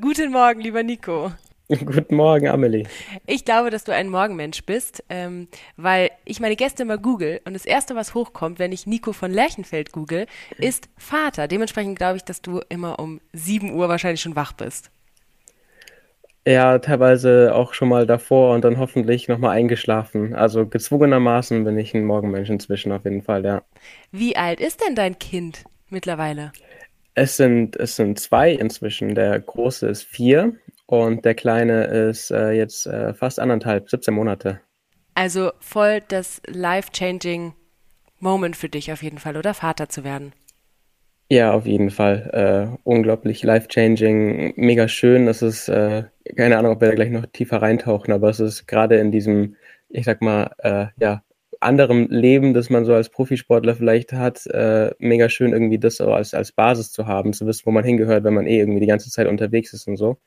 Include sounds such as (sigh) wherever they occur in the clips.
Guten Morgen, lieber Nico. Guten Morgen, Amelie. Ich glaube, dass du ein Morgenmensch bist, ähm, weil ich meine Gäste immer google und das Erste, was hochkommt, wenn ich Nico von Lerchenfeld google, ist Vater. Dementsprechend glaube ich, dass du immer um 7 Uhr wahrscheinlich schon wach bist. Ja, teilweise auch schon mal davor und dann hoffentlich nochmal eingeschlafen. Also gezwungenermaßen bin ich ein Morgenmensch inzwischen auf jeden Fall, ja. Wie alt ist denn dein Kind mittlerweile? Es sind, es sind zwei inzwischen. Der große ist vier und der kleine ist äh, jetzt äh, fast anderthalb, 17 Monate. Also voll das life-changing Moment für dich auf jeden Fall, oder Vater zu werden. Ja, auf jeden Fall. Äh, unglaublich life-changing, mega schön. Das ist, äh, keine Ahnung, ob wir da gleich noch tiefer reintauchen, aber es ist gerade in diesem, ich sag mal, äh, ja, anderem Leben, das man so als Profisportler vielleicht hat, äh, mega schön irgendwie das so als, als Basis zu haben, zu wissen, wo man hingehört, wenn man eh irgendwie die ganze Zeit unterwegs ist und so.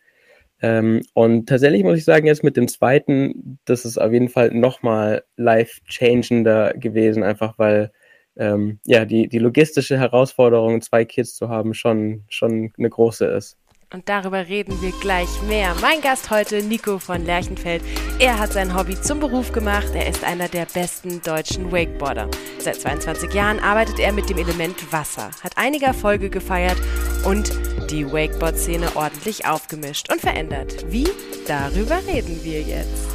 Ähm, und tatsächlich muss ich sagen, jetzt mit dem zweiten, das ist auf jeden Fall nochmal life-changender gewesen, einfach weil ähm, ja, die, die logistische Herausforderung, zwei Kids zu haben, schon, schon eine große ist. Und darüber reden wir gleich mehr. Mein Gast heute, Nico von Lerchenfeld. Er hat sein Hobby zum Beruf gemacht. Er ist einer der besten deutschen Wakeboarder. Seit 22 Jahren arbeitet er mit dem Element Wasser, hat einige Erfolge gefeiert und die Wakeboard-Szene ordentlich aufgemischt und verändert. Wie? Darüber reden wir jetzt.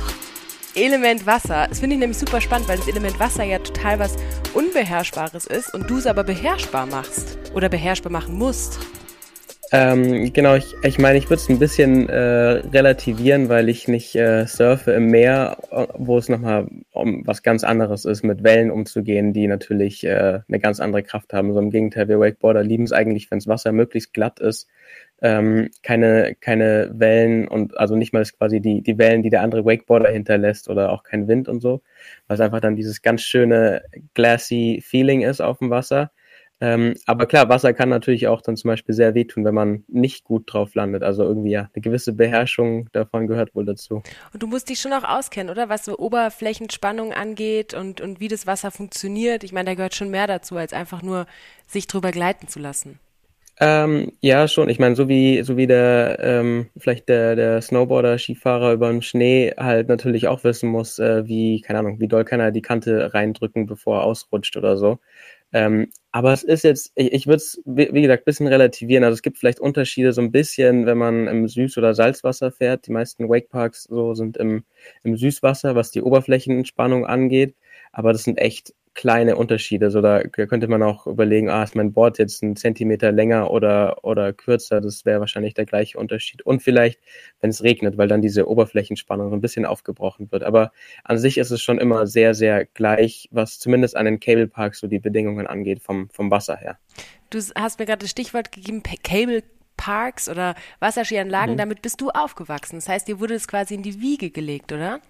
Element Wasser. Das finde ich nämlich super spannend, weil das Element Wasser ja total was Unbeherrschbares ist und du es aber beherrschbar machst oder beherrschbar machen musst. Ähm, genau, ich, ich meine, ich würde es ein bisschen äh, relativieren, weil ich nicht äh, surfe im Meer, wo es nochmal um was ganz anderes ist, mit Wellen umzugehen, die natürlich äh, eine ganz andere Kraft haben. So im Gegenteil, wir Wakeboarder lieben es eigentlich, wenn das Wasser möglichst glatt ist, ähm, keine, keine Wellen und also nicht mal quasi die, die Wellen, die der andere Wakeboarder hinterlässt oder auch kein Wind und so, weil es einfach dann dieses ganz schöne glassy Feeling ist auf dem Wasser. Ähm, aber klar, Wasser kann natürlich auch dann zum Beispiel sehr wehtun, wenn man nicht gut drauf landet. Also irgendwie ja, eine gewisse Beherrschung davon gehört wohl dazu. Und du musst dich schon auch auskennen, oder? Was so Oberflächenspannung angeht und, und wie das Wasser funktioniert. Ich meine, da gehört schon mehr dazu, als einfach nur sich drüber gleiten zu lassen. Ähm, ja, schon. Ich meine, so wie, so wie der, ähm, vielleicht der, der Snowboarder, Skifahrer über den Schnee halt natürlich auch wissen muss, äh, wie, keine Ahnung, wie doll kann er die Kante reindrücken, bevor er ausrutscht oder so. Ähm, aber es ist jetzt, ich, ich würde es, wie, gesagt, bisschen relativieren. Also es gibt vielleicht Unterschiede so ein bisschen, wenn man im Süß- oder Salzwasser fährt. Die meisten Wakeparks so sind im, im Süßwasser, was die Oberflächenentspannung angeht. Aber das sind echt kleine Unterschiede. So da könnte man auch überlegen, ah, ist mein Board jetzt ein Zentimeter länger oder, oder kürzer? Das wäre wahrscheinlich der gleiche Unterschied. Und vielleicht, wenn es regnet, weil dann diese Oberflächenspannung so ein bisschen aufgebrochen wird. Aber an sich ist es schon immer sehr, sehr gleich, was zumindest an den Cable Parks so die Bedingungen angeht vom, vom Wasser her. Du hast mir gerade das Stichwort gegeben, Cable Parks oder Wasserskianlagen, mhm. damit bist du aufgewachsen. Das heißt, dir wurde es quasi in die Wiege gelegt, oder?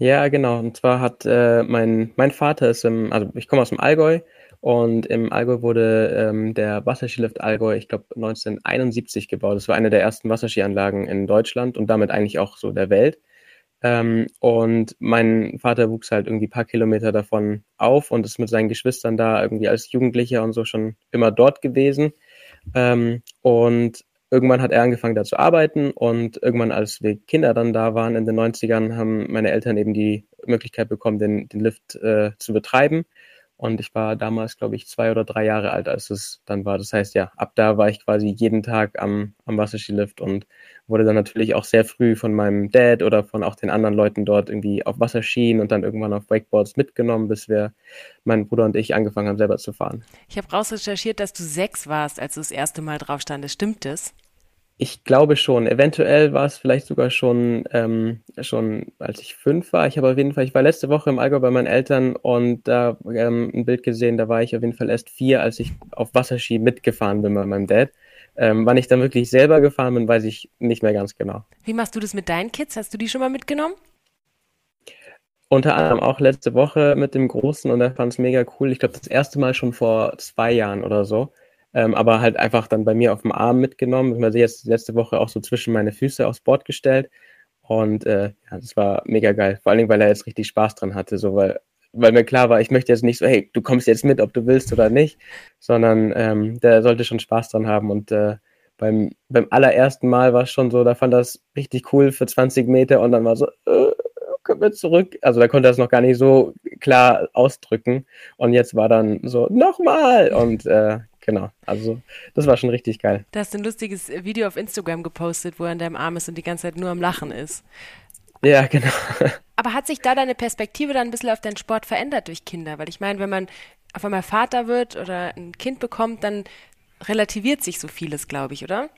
Ja, genau. Und zwar hat äh, mein, mein Vater ist im, also ich komme aus dem Allgäu und im Allgäu wurde ähm, der Wasserskilift Allgäu, ich glaube 1971 gebaut. Das war eine der ersten Wasserskianlagen in Deutschland und damit eigentlich auch so der Welt. Ähm, und mein Vater wuchs halt irgendwie paar Kilometer davon auf und ist mit seinen Geschwistern da irgendwie als Jugendlicher und so schon immer dort gewesen. Ähm, und irgendwann hat er angefangen da zu arbeiten und irgendwann, als wir Kinder dann da waren in den 90ern, haben meine Eltern eben die Möglichkeit bekommen, den, den Lift äh, zu betreiben. Und ich war damals, glaube ich, zwei oder drei Jahre alt, als es dann war. Das heißt, ja, ab da war ich quasi jeden Tag am, am Wasserskilift und wurde dann natürlich auch sehr früh von meinem Dad oder von auch den anderen Leuten dort irgendwie auf Wasserskien und dann irgendwann auf Wakeboards mitgenommen, bis wir, mein Bruder und ich, angefangen haben, selber zu fahren. Ich habe rausrecherchiert, dass du sechs warst, als du das erste Mal drauf standest. Stimmt das? Ich glaube schon. Eventuell war es vielleicht sogar schon, ähm, schon, als ich fünf war. Ich habe auf jeden Fall, ich war letzte Woche im Allgäu bei meinen Eltern und da ähm, ein Bild gesehen, da war ich auf jeden Fall erst vier, als ich auf Wasserski mitgefahren bin bei meinem Dad. Ähm, wann ich dann wirklich selber gefahren bin, weiß ich nicht mehr ganz genau. Wie machst du das mit deinen Kids? Hast du die schon mal mitgenommen? Unter anderem auch letzte Woche mit dem Großen und er fand es mega cool. Ich glaube, das erste Mal schon vor zwei Jahren oder so ähm, aber halt einfach dann bei mir auf dem Arm mitgenommen. Ich jetzt letzte Woche auch so zwischen meine Füße aufs Board gestellt. Und äh, ja, das war mega geil. Vor allen Dingen, weil er jetzt richtig Spaß dran hatte, so weil, weil mir klar war, ich möchte jetzt nicht so, hey, du kommst jetzt mit, ob du willst oder nicht, sondern ähm, der sollte schon Spaß dran haben und äh, beim, beim allerersten Mal war es schon so, da fand das richtig cool für 20 Meter und dann war so, äh, können wir zurück? Also da konnte er es noch gar nicht so klar ausdrücken. Und jetzt war dann so, nochmal! Und äh, genau, also das war schon richtig geil. Da hast du ein lustiges Video auf Instagram gepostet, wo er in deinem Arm ist und die ganze Zeit nur am Lachen ist. Ja, genau. Aber hat sich da deine Perspektive dann ein bisschen auf deinen Sport verändert durch Kinder? Weil ich meine, wenn man auf einmal Vater wird oder ein Kind bekommt, dann relativiert sich so vieles, glaube ich, oder?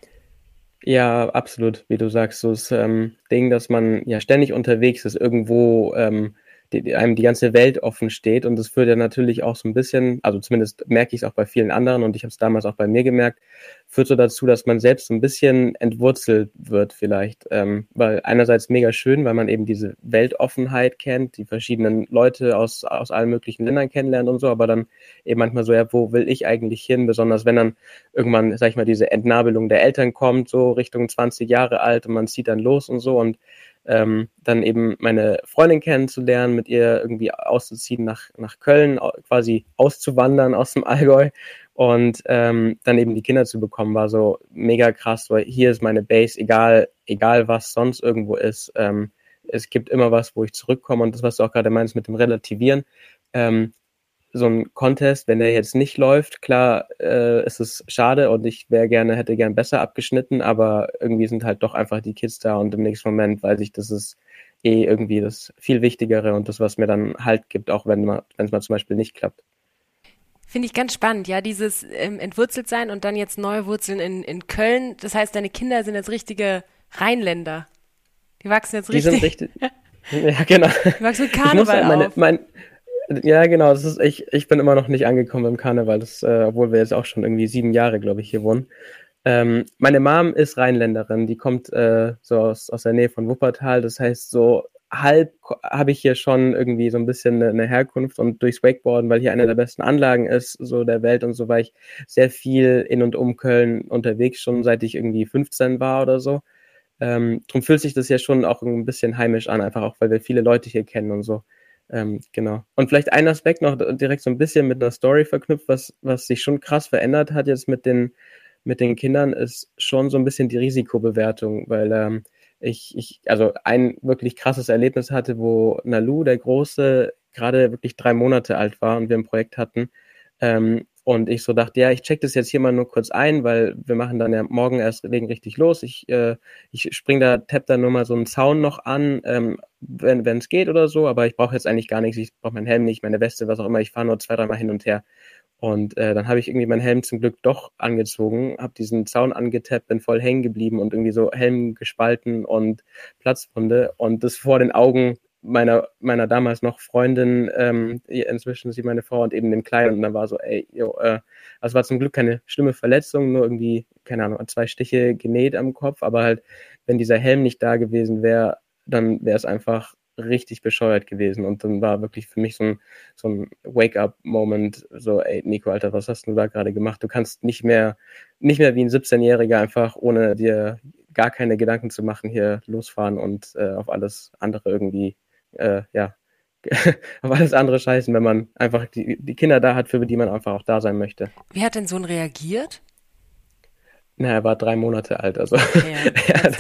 Ja, absolut, wie du sagst, so das ähm, Ding, dass man ja ständig unterwegs ist, irgendwo ähm, die, einem die ganze Welt offen steht. Und das führt ja natürlich auch so ein bisschen, also zumindest merke ich es auch bei vielen anderen und ich habe es damals auch bei mir gemerkt, führt so dazu, dass man selbst so ein bisschen entwurzelt wird vielleicht. Ähm, weil einerseits mega schön, weil man eben diese Weltoffenheit kennt, die verschiedenen Leute aus, aus allen möglichen Ländern kennenlernt und so, aber dann eben manchmal so, ja, wo will ich eigentlich hin? Besonders wenn dann irgendwann, sag ich mal, diese Entnabelung der Eltern kommt, so Richtung 20 Jahre alt und man zieht dann los und so und ähm, dann eben meine Freundin kennenzulernen, mit ihr irgendwie auszuziehen nach, nach Köln, quasi auszuwandern aus dem Allgäu und ähm, dann eben die Kinder zu bekommen, war so mega krass, weil hier ist meine Base, egal, egal was sonst irgendwo ist. Ähm, es gibt immer was, wo ich zurückkomme und das, was du auch gerade meinst mit dem Relativieren, ähm, so ein Contest, wenn der jetzt nicht läuft, klar äh, ist es schade und ich wäre gerne, hätte gern besser abgeschnitten, aber irgendwie sind halt doch einfach die Kids da und im nächsten Moment weiß ich, das ist eh irgendwie das viel Wichtigere und das, was mir dann Halt gibt, auch wenn es mal zum Beispiel nicht klappt. Finde ich ganz spannend, ja, dieses ähm, entwurzelt sein und dann jetzt neue Wurzeln in, in Köln. Das heißt, deine Kinder sind jetzt richtige Rheinländer. Die wachsen jetzt richtig. Die sind richtig. (laughs) ja, genau. (laughs) Die wachsen mit Karneval meine, auf. Mein, ja, genau. Das ist, ich, ich bin immer noch nicht angekommen im Karneval, das, äh, obwohl wir jetzt auch schon irgendwie sieben Jahre, glaube ich, hier wohnen. Ähm, meine Mom ist Rheinländerin, die kommt äh, so aus, aus der Nähe von Wuppertal. Das heißt, so halb habe ich hier schon irgendwie so ein bisschen eine, eine, Herkunft und durchs Wakeboarden, weil hier eine der besten Anlagen ist, so der Welt und so, war ich sehr viel in und um Köln unterwegs, schon seit ich irgendwie 15 war oder so. Ähm, drum fühlt sich das ja schon auch ein bisschen heimisch an, einfach auch, weil wir viele Leute hier kennen und so. Ähm, genau. Und vielleicht ein Aspekt noch direkt so ein bisschen mit einer Story verknüpft, was, was sich schon krass verändert hat jetzt mit den, mit den Kindern, ist schon so ein bisschen die Risikobewertung, weil ähm, ich, ich, also ein wirklich krasses Erlebnis hatte, wo Nalu, der Große, gerade wirklich drei Monate alt war und wir ein Projekt hatten. Ähm, und ich so dachte, ja, ich check das jetzt hier mal nur kurz ein, weil wir machen dann ja morgen erst legen richtig los. Ich, äh, ich spring da, tapp da nur mal so einen Zaun noch an, ähm, wenn es geht oder so, aber ich brauche jetzt eigentlich gar nichts. Ich brauche meinen Helm nicht, meine Weste, was auch immer. Ich fahre nur zwei, dreimal hin und her. Und äh, dann habe ich irgendwie meinen Helm zum Glück doch angezogen, habe diesen Zaun angetappt, bin voll hängen geblieben und irgendwie so Helm gespalten und Platzwunde und das vor den Augen meiner, meiner damals noch Freundin, ähm, inzwischen sie meine Frau und eben dem Kleinen. Und dann war so, ey, jo, äh, also war zum Glück keine schlimme Verletzung, nur irgendwie, keine Ahnung, zwei Stiche genäht am Kopf, aber halt, wenn dieser Helm nicht da gewesen wäre, dann wäre es einfach richtig bescheuert gewesen. Und dann war wirklich für mich so ein, so ein Wake-up-Moment, so, ey, Nico, Alter, was hast du da gerade gemacht? Du kannst nicht mehr, nicht mehr wie ein 17-Jähriger einfach, ohne dir gar keine Gedanken zu machen, hier losfahren und äh, auf alles andere irgendwie äh, ja, (laughs) auf alles andere scheißen, wenn man einfach die, die Kinder da hat, für die man einfach auch da sein möchte. Wie hat dein Sohn reagiert? Na, er war drei Monate alt, also ja,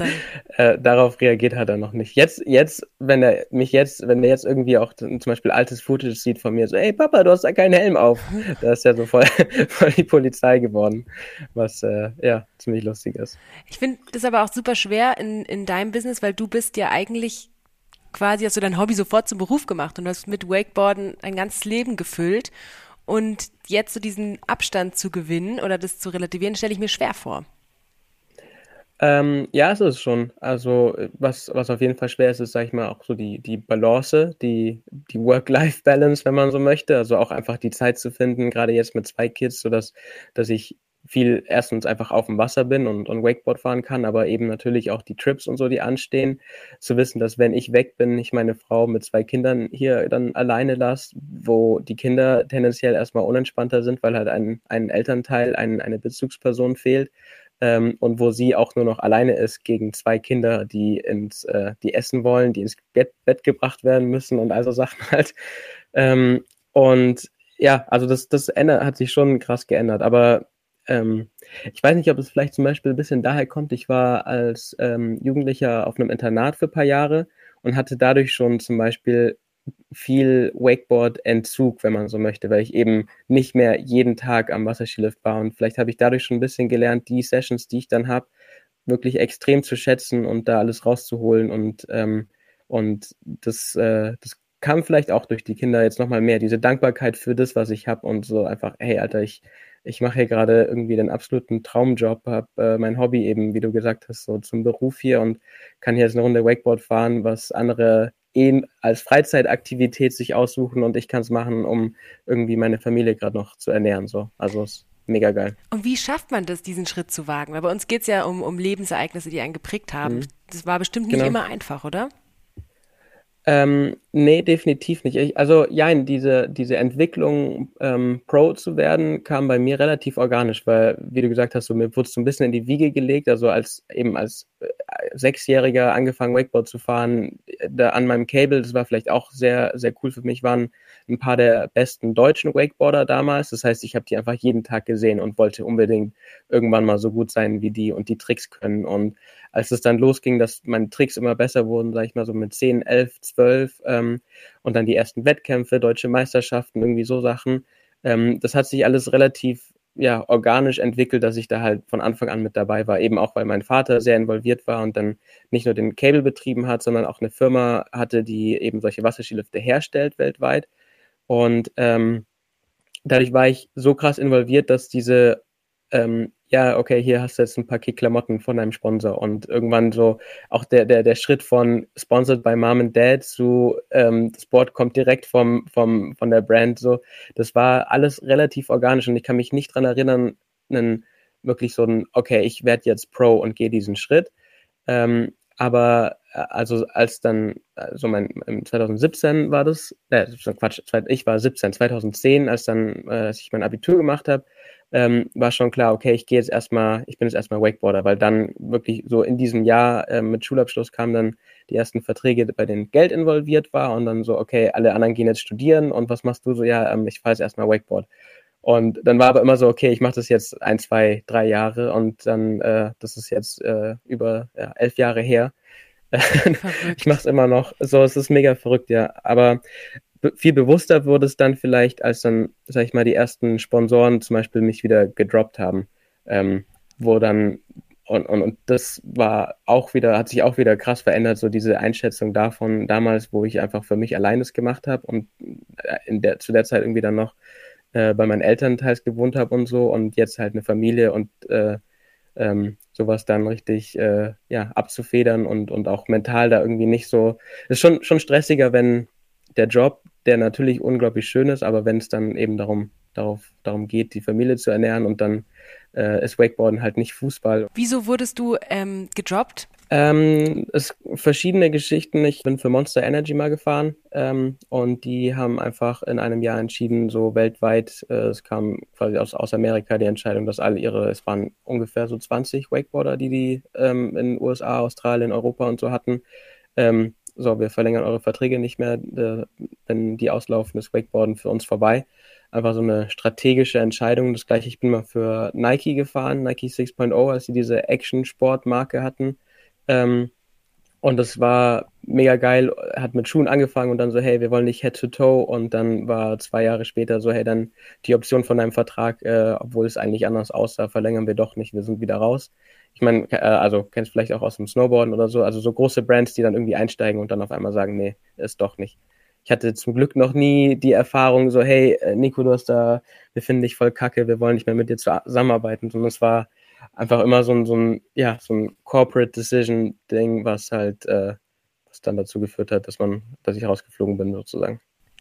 (laughs) äh, darauf reagiert hat er noch nicht. Jetzt, jetzt, wenn er mich jetzt, wenn er jetzt irgendwie auch zum Beispiel altes Footage sieht von mir, so, ey Papa, du hast da keinen Helm auf. (laughs) da ist ja so voll, (laughs) voll die Polizei geworden, was äh, ja ziemlich lustig ist. Ich finde das aber auch super schwer in, in deinem Business, weil du bist ja eigentlich quasi hast du dein Hobby sofort zum Beruf gemacht und hast mit Wakeboarden ein ganzes Leben gefüllt. Und jetzt so diesen Abstand zu gewinnen oder das zu relativieren, stelle ich mir schwer vor. Ähm, ja, es ist schon. Also, was, was auf jeden Fall schwer ist, ist, sag ich mal, auch so die, die Balance, die, die Work-Life-Balance, wenn man so möchte. Also auch einfach die Zeit zu finden, gerade jetzt mit zwei Kids, sodass dass ich viel erstens einfach auf dem Wasser bin und, und Wakeboard fahren kann, aber eben natürlich auch die Trips und so, die anstehen. Zu wissen, dass wenn ich weg bin, ich meine Frau mit zwei Kindern hier dann alleine lasse, wo die Kinder tendenziell erstmal unentspannter sind, weil halt ein, ein Elternteil, ein, eine Bezugsperson fehlt. Ähm, und wo sie auch nur noch alleine ist gegen zwei Kinder, die ins, äh, die essen wollen, die ins Bett, Bett gebracht werden müssen und also Sachen (laughs) halt. Ähm, und ja, also das, das hat sich schon krass geändert. Aber ähm, ich weiß nicht, ob es vielleicht zum Beispiel ein bisschen daher kommt. Ich war als ähm, Jugendlicher auf einem Internat für ein paar Jahre und hatte dadurch schon zum Beispiel viel Wakeboard-Entzug, wenn man so möchte, weil ich eben nicht mehr jeden Tag am Wasserskilift war. Und vielleicht habe ich dadurch schon ein bisschen gelernt, die Sessions, die ich dann habe, wirklich extrem zu schätzen und da alles rauszuholen. Und, ähm, und das, äh, das kam vielleicht auch durch die Kinder jetzt nochmal mehr, diese Dankbarkeit für das, was ich habe und so einfach, hey Alter, ich, ich mache hier gerade irgendwie den absoluten Traumjob, habe äh, mein Hobby eben, wie du gesagt hast, so zum Beruf hier und kann hier jetzt eine Runde Wakeboard fahren, was andere eh als Freizeitaktivität sich aussuchen und ich kann es machen, um irgendwie meine Familie gerade noch zu ernähren. So. Also es ist mega geil. Und wie schafft man das, diesen Schritt zu wagen? Weil bei uns geht es ja um, um Lebensereignisse, die einen geprägt haben. Mhm. Das war bestimmt nicht genau. immer einfach, oder? Ähm, nee, definitiv nicht. Ich, also ja, diese, diese Entwicklung, ähm, Pro zu werden, kam bei mir relativ organisch, weil, wie du gesagt hast, so, mir wurde es so ein bisschen in die Wiege gelegt, also als eben als äh, Sechsjähriger angefangen, Wakeboard zu fahren, da an meinem Cable, das war vielleicht auch sehr, sehr cool für mich, waren ein paar der besten deutschen Wakeboarder damals. Das heißt, ich habe die einfach jeden Tag gesehen und wollte unbedingt irgendwann mal so gut sein wie die und die Tricks können. Und als es dann losging, dass meine Tricks immer besser wurden, sage ich mal so mit 10, 11, 12 ähm, und dann die ersten Wettkämpfe, deutsche Meisterschaften, irgendwie so Sachen. Ähm, das hat sich alles relativ ja, organisch entwickelt, dass ich da halt von Anfang an mit dabei war, eben auch weil mein Vater sehr involviert war und dann nicht nur den Cable betrieben hat, sondern auch eine Firma hatte, die eben solche Wasserskilifte herstellt weltweit. Und ähm, dadurch war ich so krass involviert, dass diese ähm, ja, okay, hier hast du jetzt ein Paket Klamotten von deinem Sponsor. Und irgendwann so auch der, der, der Schritt von sponsored by Mom and Dad zu ähm, das Board kommt direkt vom, vom, von der Brand. So, das war alles relativ organisch. Und ich kann mich nicht dran erinnern, einen, wirklich so ein, okay, ich werde jetzt Pro und gehe diesen Schritt. Ähm, aber äh, also als dann, also mein 2017 war das, äh, Quatsch, ich war 17, 2010, als dann, äh, als ich mein Abitur gemacht habe, ähm, war schon klar, okay, ich gehe jetzt erstmal, ich bin jetzt erstmal Wakeboarder, weil dann wirklich so in diesem Jahr äh, mit Schulabschluss kamen dann die ersten Verträge, bei denen Geld involviert war und dann so, okay, alle anderen gehen jetzt studieren und was machst du so? Ja, ähm, ich fahre jetzt erstmal Wakeboard. Und dann war aber immer so, okay, ich mache das jetzt ein, zwei, drei Jahre und dann, äh, das ist jetzt äh, über ja, elf Jahre her. (laughs) ich mache es immer noch. So, es ist mega verrückt, ja. Aber viel bewusster wurde es dann vielleicht, als dann, sag ich mal, die ersten Sponsoren zum Beispiel mich wieder gedroppt haben, ähm, wo dann und, und, und das war auch wieder, hat sich auch wieder krass verändert, so diese Einschätzung davon damals, wo ich einfach für mich allein das gemacht habe und äh, in der, zu der Zeit irgendwie dann noch äh, bei meinen Eltern teils gewohnt habe und so und jetzt halt eine Familie und äh, ähm, sowas dann richtig äh, ja, abzufedern und, und auch mental da irgendwie nicht so. Ist schon, schon stressiger, wenn der Job der natürlich unglaublich schön ist, aber wenn es dann eben darum, darauf, darum geht, die Familie zu ernähren und dann äh, ist Wakeboarden halt nicht Fußball. Wieso wurdest du ähm, gedroppt? Ähm, es verschiedene Geschichten. Ich bin für Monster Energy mal gefahren ähm, und die haben einfach in einem Jahr entschieden, so weltweit, äh, es kam quasi aus, aus Amerika die Entscheidung, dass alle ihre, es waren ungefähr so 20 Wakeboarder, die die ähm, in USA, Australien, Europa und so hatten, ähm, so, wir verlängern eure Verträge nicht mehr, äh, wenn die auslaufen, ist Wakeboarden für uns vorbei. Einfach so eine strategische Entscheidung. Das gleiche, ich bin mal für Nike gefahren, Nike 6.0, als sie diese Action-Sport-Marke hatten. Ähm, und das war mega geil, hat mit Schuhen angefangen und dann so, hey, wir wollen nicht Head to Toe und dann war zwei Jahre später so, hey, dann die Option von deinem Vertrag, äh, obwohl es eigentlich anders aussah, verlängern wir doch nicht, wir sind wieder raus ich meine, äh, also kennst vielleicht auch aus dem Snowboarden oder so, also so große Brands, die dann irgendwie einsteigen und dann auf einmal sagen, nee, ist doch nicht. Ich hatte zum Glück noch nie die Erfahrung so, hey, äh, Nico, du hast da, wir finden dich voll kacke, wir wollen nicht mehr mit dir zusammenarbeiten, sondern es war einfach immer so ein, so ein, ja, so ein Corporate Decision Ding, was halt, äh, was dann dazu geführt hat, dass man, dass ich rausgeflogen bin sozusagen.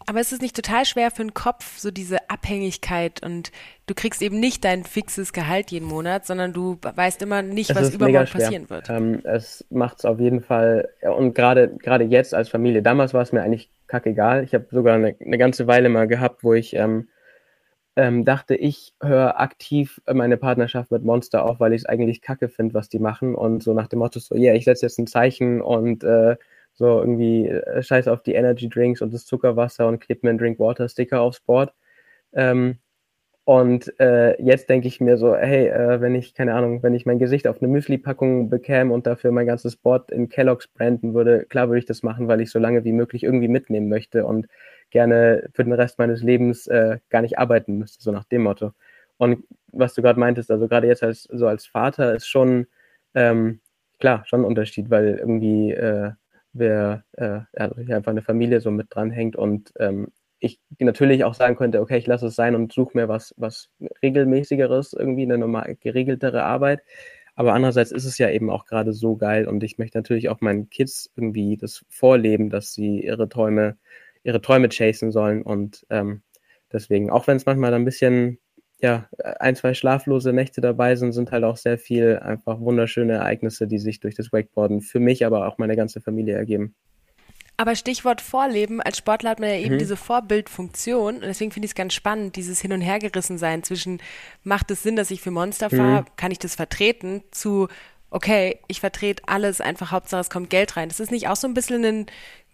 Aber ist es nicht total schwer für den Kopf, so diese Abhängigkeit und du kriegst eben nicht dein fixes Gehalt jeden Monat, sondern du weißt immer nicht, es was übermorgen passieren wird. Ähm, es macht es auf jeden Fall und gerade gerade jetzt als Familie. Damals war es mir eigentlich kackegal. Ich habe sogar eine, eine ganze Weile mal gehabt, wo ich ähm, ähm, dachte, ich höre aktiv meine Partnerschaft mit Monster auf, weil ich es eigentlich kacke finde, was die machen und so nach dem Motto so, ja, yeah, ich setze jetzt ein Zeichen und äh, so irgendwie äh, scheiß auf die Energy Drinks und das Zuckerwasser und klebt mir einen Drinkwater Sticker aufs Board. Ähm, Und äh, jetzt denke ich mir so, hey, äh, wenn ich, keine Ahnung, wenn ich mein Gesicht auf eine Müsli-Packung bekäme und dafür mein ganzes Board in Kellogg's branden würde, klar würde ich das machen, weil ich so lange wie möglich irgendwie mitnehmen möchte und gerne für den Rest meines Lebens äh, gar nicht arbeiten müsste, so nach dem Motto. Und was du gerade meintest, also gerade jetzt als so als Vater ist schon ähm, klar schon ein Unterschied, weil irgendwie wer äh, also einfach eine Familie so mit dranhängt und ähm, ich natürlich auch sagen könnte, okay, ich lasse es sein und suche mir was, was regelmäßigeres, irgendwie eine normal geregeltere Arbeit. Aber andererseits ist es ja eben auch gerade so geil und ich möchte natürlich auch meinen Kids irgendwie das vorleben, dass sie ihre Träume, ihre Träume chasen sollen und ähm, deswegen, auch wenn es manchmal ein bisschen ja, ein, zwei schlaflose Nächte dabei sind, sind halt auch sehr viel einfach wunderschöne Ereignisse, die sich durch das Wakeboarden für mich, aber auch meine ganze Familie ergeben. Aber Stichwort Vorleben, als Sportler hat man ja eben mhm. diese Vorbildfunktion und deswegen finde ich es ganz spannend, dieses Hin- und Hergerissen sein zwischen, macht es Sinn, dass ich für Monster fahre, mhm. kann ich das vertreten, zu, okay, ich vertrete alles, einfach Hauptsache es kommt Geld rein. Das ist nicht auch so ein bisschen ein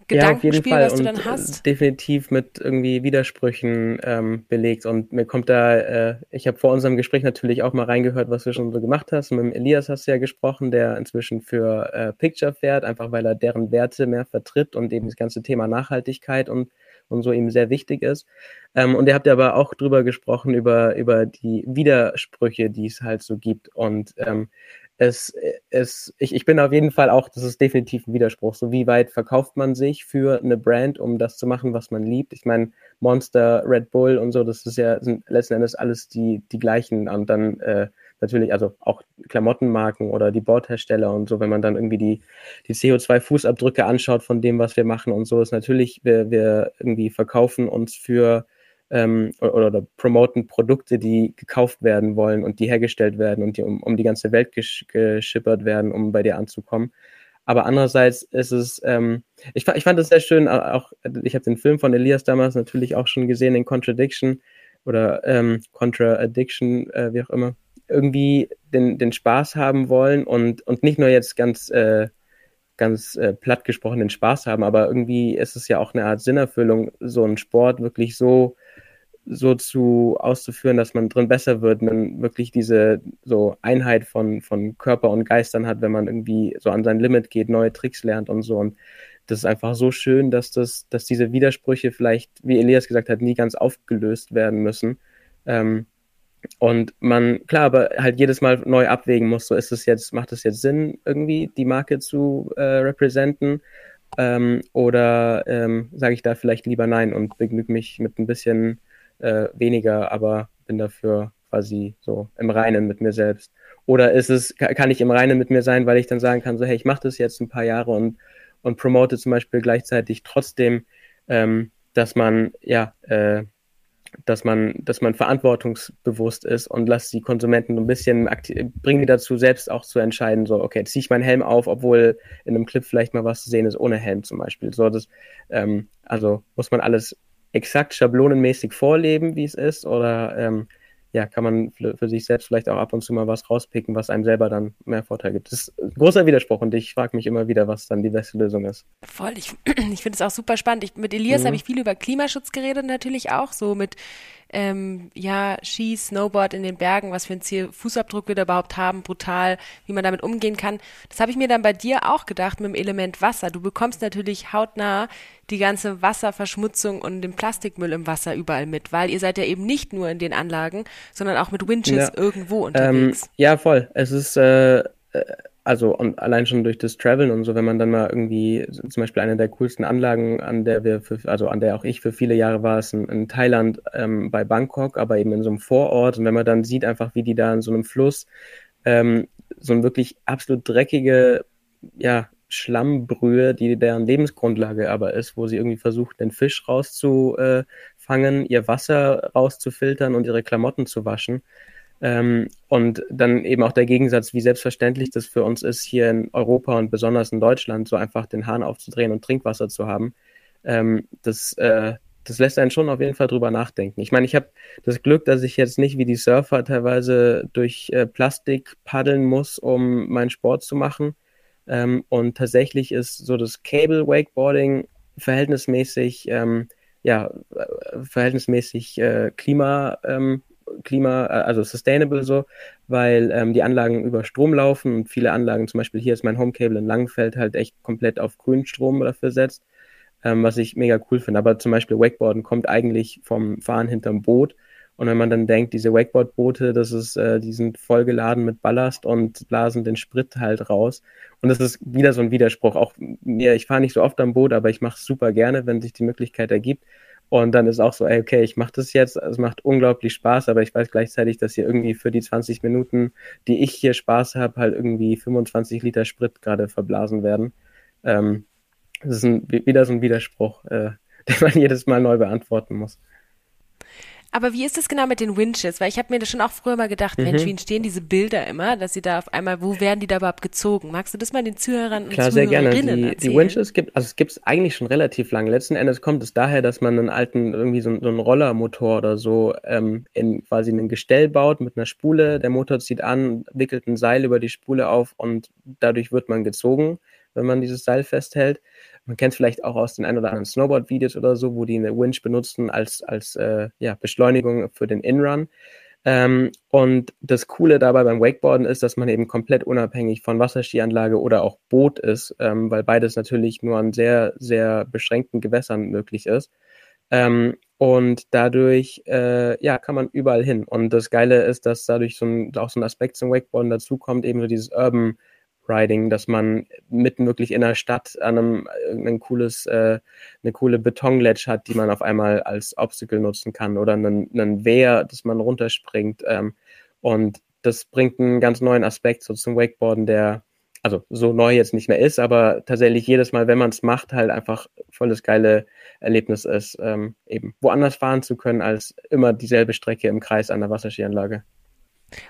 Gedankenspiel, ja, was du dann hast? Definitiv mit irgendwie Widersprüchen ähm, belegt. Und mir kommt da, äh, ich habe vor unserem Gespräch natürlich auch mal reingehört, was du schon so gemacht hast. Mit dem Elias hast du ja gesprochen, der inzwischen für äh, Picture fährt, einfach weil er deren Werte mehr vertritt und eben das ganze Thema Nachhaltigkeit und, und so ihm sehr wichtig ist. Ähm, und ihr habt ja aber auch drüber gesprochen, über, über die Widersprüche, die es halt so gibt. Und ähm, es, es, ich, ich bin auf jeden Fall auch, das ist definitiv ein Widerspruch. So wie weit verkauft man sich für eine Brand, um das zu machen, was man liebt? Ich meine, Monster, Red Bull und so, das ist ja, sind letzten Endes alles die, die gleichen. Und dann äh, natürlich, also auch Klamottenmarken oder die Bordhersteller und so, wenn man dann irgendwie die, die CO2-Fußabdrücke anschaut von dem, was wir machen und so, ist natürlich, wir, wir irgendwie verkaufen uns für ähm, oder, oder, promoten Produkte, die gekauft werden wollen und die hergestellt werden und die um, um die ganze Welt gesch geschippert werden, um bei dir anzukommen. Aber andererseits ist es, ähm, ich, ich fand es sehr schön, auch ich habe den Film von Elias damals natürlich auch schon gesehen, in Contradiction oder ähm, Contra-Addiction, äh, wie auch immer, irgendwie den, den Spaß haben wollen und, und nicht nur jetzt ganz, äh, ganz äh, platt gesprochen den Spaß haben, aber irgendwie ist es ja auch eine Art Sinnerfüllung, so einen Sport wirklich so so zu auszuführen, dass man drin besser wird, man wirklich diese so Einheit von, von Körper und Geistern hat, wenn man irgendwie so an sein Limit geht, neue Tricks lernt und so. Und das ist einfach so schön, dass das, dass diese Widersprüche vielleicht, wie Elias gesagt hat, nie ganz aufgelöst werden müssen. Ähm, und man, klar, aber halt jedes Mal neu abwägen muss, so ist es jetzt, macht es jetzt Sinn, irgendwie die Marke zu äh, repräsentieren? Ähm, oder ähm, sage ich da vielleicht lieber nein und begnüge mich mit ein bisschen äh, weniger, aber bin dafür quasi so im Reinen mit mir selbst. Oder ist es, kann ich im Reinen mit mir sein, weil ich dann sagen kann, so, hey, ich mache das jetzt ein paar Jahre und, und promote zum Beispiel gleichzeitig trotzdem, ähm, dass man, ja, äh, dass man, dass man verantwortungsbewusst ist und lasst die Konsumenten ein bisschen bringen die dazu, selbst auch zu entscheiden, so, okay, ziehe ich meinen Helm auf, obwohl in einem Clip vielleicht mal was zu sehen ist ohne Helm zum Beispiel. So, das, ähm, also muss man alles exakt schablonenmäßig vorleben, wie es ist, oder ähm, ja, kann man für, für, sich selbst vielleicht auch ab und zu mal was rauspicken, was einem selber dann mehr Vorteil gibt. Das ist ein großer Widerspruch und ich frage mich immer wieder, was dann die beste Lösung ist. Voll, ich, (clears throat) ich finde es auch super spannend. Ich, mit Elias mhm. habe ich viel über Klimaschutz geredet, natürlich auch, so mit ähm, ja, Ski, Snowboard in den Bergen, was für ein Ziel, Fußabdruck wir da überhaupt haben, brutal, wie man damit umgehen kann. Das habe ich mir dann bei dir auch gedacht mit dem Element Wasser. Du bekommst natürlich hautnah die ganze Wasserverschmutzung und den Plastikmüll im Wasser überall mit, weil ihr seid ja eben nicht nur in den Anlagen, sondern auch mit Winches ja. irgendwo unterwegs. Ähm, ja, voll. Es ist äh, äh also und allein schon durch das Traveln und so, wenn man dann mal irgendwie, zum Beispiel eine der coolsten Anlagen, an der wir, für, also an der auch ich für viele Jahre war, ist in, in Thailand ähm, bei Bangkok, aber eben in so einem Vorort. Und wenn man dann sieht einfach, wie die da in so einem Fluss ähm, so ein wirklich absolut dreckige, ja, Schlammbrühe, die deren Lebensgrundlage aber ist, wo sie irgendwie versucht, den Fisch rauszufangen, ihr Wasser rauszufiltern und ihre Klamotten zu waschen. Ähm, und dann eben auch der Gegensatz, wie selbstverständlich das für uns ist, hier in Europa und besonders in Deutschland, so einfach den Hahn aufzudrehen und Trinkwasser zu haben. Ähm, das, äh, das lässt einen schon auf jeden Fall drüber nachdenken. Ich meine, ich habe das Glück, dass ich jetzt nicht wie die Surfer teilweise durch äh, Plastik paddeln muss, um meinen Sport zu machen. Ähm, und tatsächlich ist so das Cable Wakeboarding verhältnismäßig, ähm, ja, äh, verhältnismäßig äh, klima, ähm, klima, äh, also sustainable so, weil ähm, die Anlagen über Strom laufen und viele Anlagen, zum Beispiel hier ist mein Homecable in Langenfeld halt echt komplett auf Grünstrom dafür setzt, ähm, was ich mega cool finde. Aber zum Beispiel Wakeboarden kommt eigentlich vom Fahren hinterm Boot und wenn man dann denkt, diese Wakeboard-Boote, das ist, äh, die sind vollgeladen mit Ballast und blasen den Sprit halt raus. Und das ist wieder so ein Widerspruch. Auch mir, ich fahre nicht so oft am Boot, aber ich mache es super gerne, wenn sich die Möglichkeit ergibt. Und dann ist auch so, ey, okay, ich mache das jetzt, es macht unglaublich Spaß, aber ich weiß gleichzeitig, dass hier irgendwie für die 20 Minuten, die ich hier Spaß habe, halt irgendwie 25 Liter Sprit gerade verblasen werden. Ähm, das ist ein, wieder so ein Widerspruch, äh, (laughs) den man jedes Mal neu beantworten muss. Aber wie ist es genau mit den Winches? Weil ich habe mir das schon auch früher mal gedacht, mhm. Mensch, wie entstehen diese Bilder immer, dass sie da auf einmal, wo werden die da überhaupt gezogen? Magst du das mal den Zuhörern und Klar, sehr gerne. Die, die Winches gibt, also es gibt es eigentlich schon relativ lange. Letzten Endes kommt es daher, dass man einen alten, irgendwie so, so einen Rollermotor oder so ähm, in quasi ein Gestell baut mit einer Spule. Der Motor zieht an, wickelt ein Seil über die Spule auf und dadurch wird man gezogen, wenn man dieses Seil festhält. Man kennt es vielleicht auch aus den ein oder anderen Snowboard-Videos oder so, wo die eine Winch benutzen als, als äh, ja, Beschleunigung für den Inrun. Ähm, und das Coole dabei beim Wakeboarden ist, dass man eben komplett unabhängig von Wasserskianlage oder auch Boot ist, ähm, weil beides natürlich nur an sehr, sehr beschränkten Gewässern möglich ist. Ähm, und dadurch äh, ja, kann man überall hin. Und das Geile ist, dass dadurch so ein, auch so ein Aspekt zum Wakeboarden dazukommt, eben so dieses Urban Riding, dass man mitten wirklich in der Stadt an einem ein cooles, äh, eine coole Betonledge hat, die man auf einmal als Obstacle nutzen kann oder einen, einen Wehr, dass man runterspringt. Ähm, und das bringt einen ganz neuen Aspekt so zum Wakeboarden, der also so neu jetzt nicht mehr ist, aber tatsächlich jedes Mal, wenn man es macht, halt einfach volles geile Erlebnis ist, ähm, eben woanders fahren zu können als immer dieselbe Strecke im Kreis an der Wasserskianlage.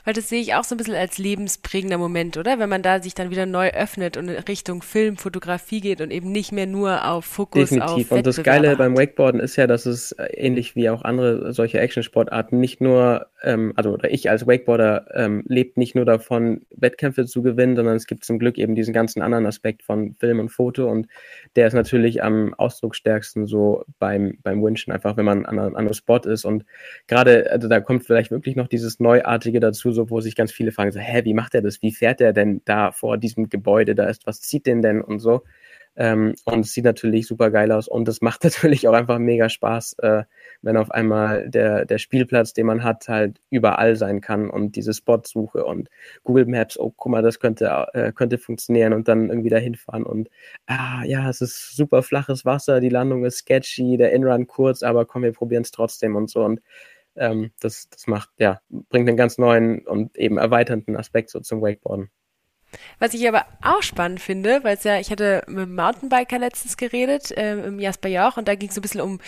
Weil das sehe ich auch so ein bisschen als lebensprägender Moment, oder? Wenn man da sich dann wieder neu öffnet und in Richtung Film, Fotografie geht und eben nicht mehr nur auf Fokus Definitiv. auf Und das Geile hat. beim Wakeboarden ist ja, dass es äh, ähnlich wie auch andere solche Action-Sportarten nicht nur, ähm, also oder ich als Wakeboarder ähm, lebt nicht nur davon, Wettkämpfe zu gewinnen, sondern es gibt zum Glück eben diesen ganzen anderen Aspekt von Film und Foto und der ist natürlich am ausdrucksstärksten so beim, beim Winchen, einfach wenn man an einem Spot ist und gerade, also da kommt vielleicht wirklich noch dieses Neuartige dazu, so wo sich ganz viele fragen, so, hä, wie macht er das? Wie fährt er denn da vor diesem Gebäude? Da ist, was zieht denn denn und so? Ähm, und es sieht natürlich super geil aus und es macht (laughs) natürlich auch einfach mega Spaß, äh, wenn auf einmal der, der Spielplatz, den man hat, halt überall sein kann und diese Spotsuche und Google Maps, oh, guck mal, das könnte, äh, könnte funktionieren und dann irgendwie dahin fahren und ah, ja, es ist super flaches Wasser, die Landung ist sketchy, der Inrun kurz, aber komm, wir probieren es trotzdem und so und ähm, das, das macht, ja, bringt einen ganz neuen und eben erweiternden Aspekt so zum Wakeboarden. Was ich aber auch spannend finde, weil es ja, ich hatte mit einem Mountainbiker letztens geredet, ähm, im Jasper Jauch, und da ging es so ein bisschen um